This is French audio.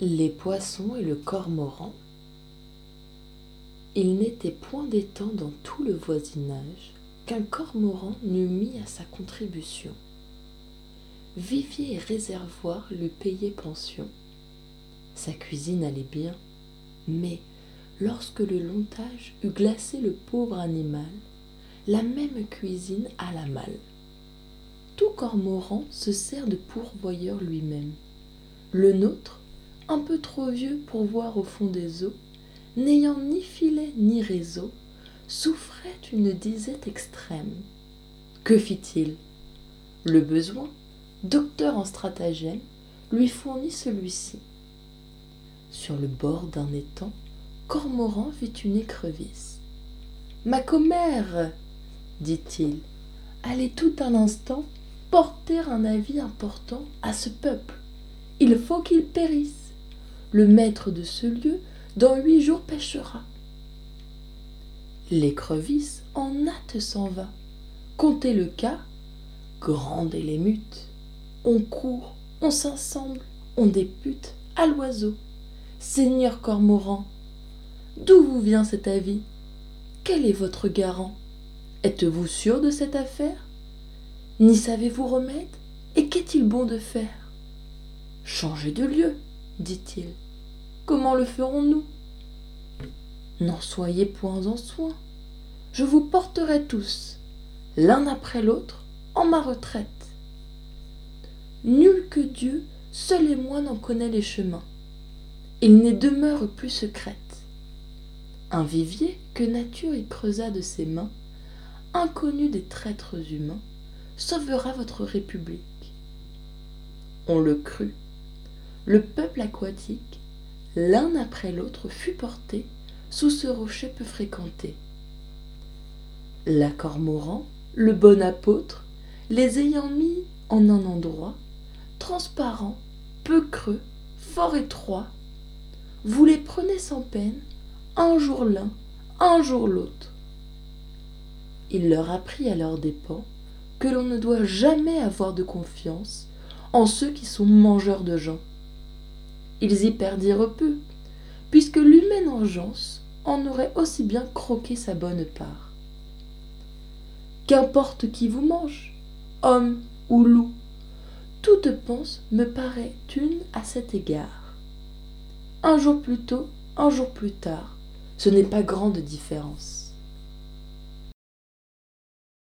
Les poissons et le cormoran. Il n'était point des temps dans tout le voisinage qu'un cormoran n'eût mis à sa contribution. Vivier et réservoir lui payaient pension. Sa cuisine allait bien, mais lorsque le lontage eut glacé le pauvre animal, la même cuisine alla mal. Tout cormoran se sert de pourvoyeur lui-même. Le nôtre, un peu trop vieux pour voir au fond des eaux, n'ayant ni filet ni réseau, souffrait une disette extrême. Que fit-il? Le besoin, docteur en stratagème, lui fournit celui-ci. Sur le bord d'un étang, Cormoran vit une écrevisse. Ma commère, dit-il, allez tout un instant porter un avis important à ce peuple. Il faut qu'il périsse le maître de ce lieu dans huit jours pêchera. L'écrevisse en hâte s'en va. Comptez le cas, grande et l'émute. On court, on s'assemble, on députe à l'oiseau. Seigneur Cormoran, d'où vous vient cet avis? Quel est votre garant? Êtes-vous sûr de cette affaire? N'y savez-vous remède? Et qu'est-il bon de faire? Changez de lieu, dit-il. Comment le ferons-nous? N'en soyez point en soin. Je vous porterai tous, l'un après l'autre, en ma retraite. Nul que Dieu, seul et moi n'en connaît les chemins. Il n'est demeure plus secrète. Un vivier que nature y creusa de ses mains, inconnu des traîtres humains, sauvera votre république. On le crut. Le peuple aquatique l'un après l'autre fut porté sous ce rocher peu fréquenté. La cormoran, le bon apôtre, les ayant mis en un endroit, transparent, peu creux, fort étroit, vous les prenez sans peine, un jour l'un, un jour l'autre. Il leur apprit à leurs dépens que l'on ne doit jamais avoir de confiance en ceux qui sont mangeurs de gens ils y perdirent peu, puisque l'humaine engeance en aurait aussi bien croqué sa bonne part. Qu'importe qui vous mange, homme ou loup, toute pense me paraît une à cet égard. Un jour plus tôt, un jour plus tard, ce n'est pas grande différence.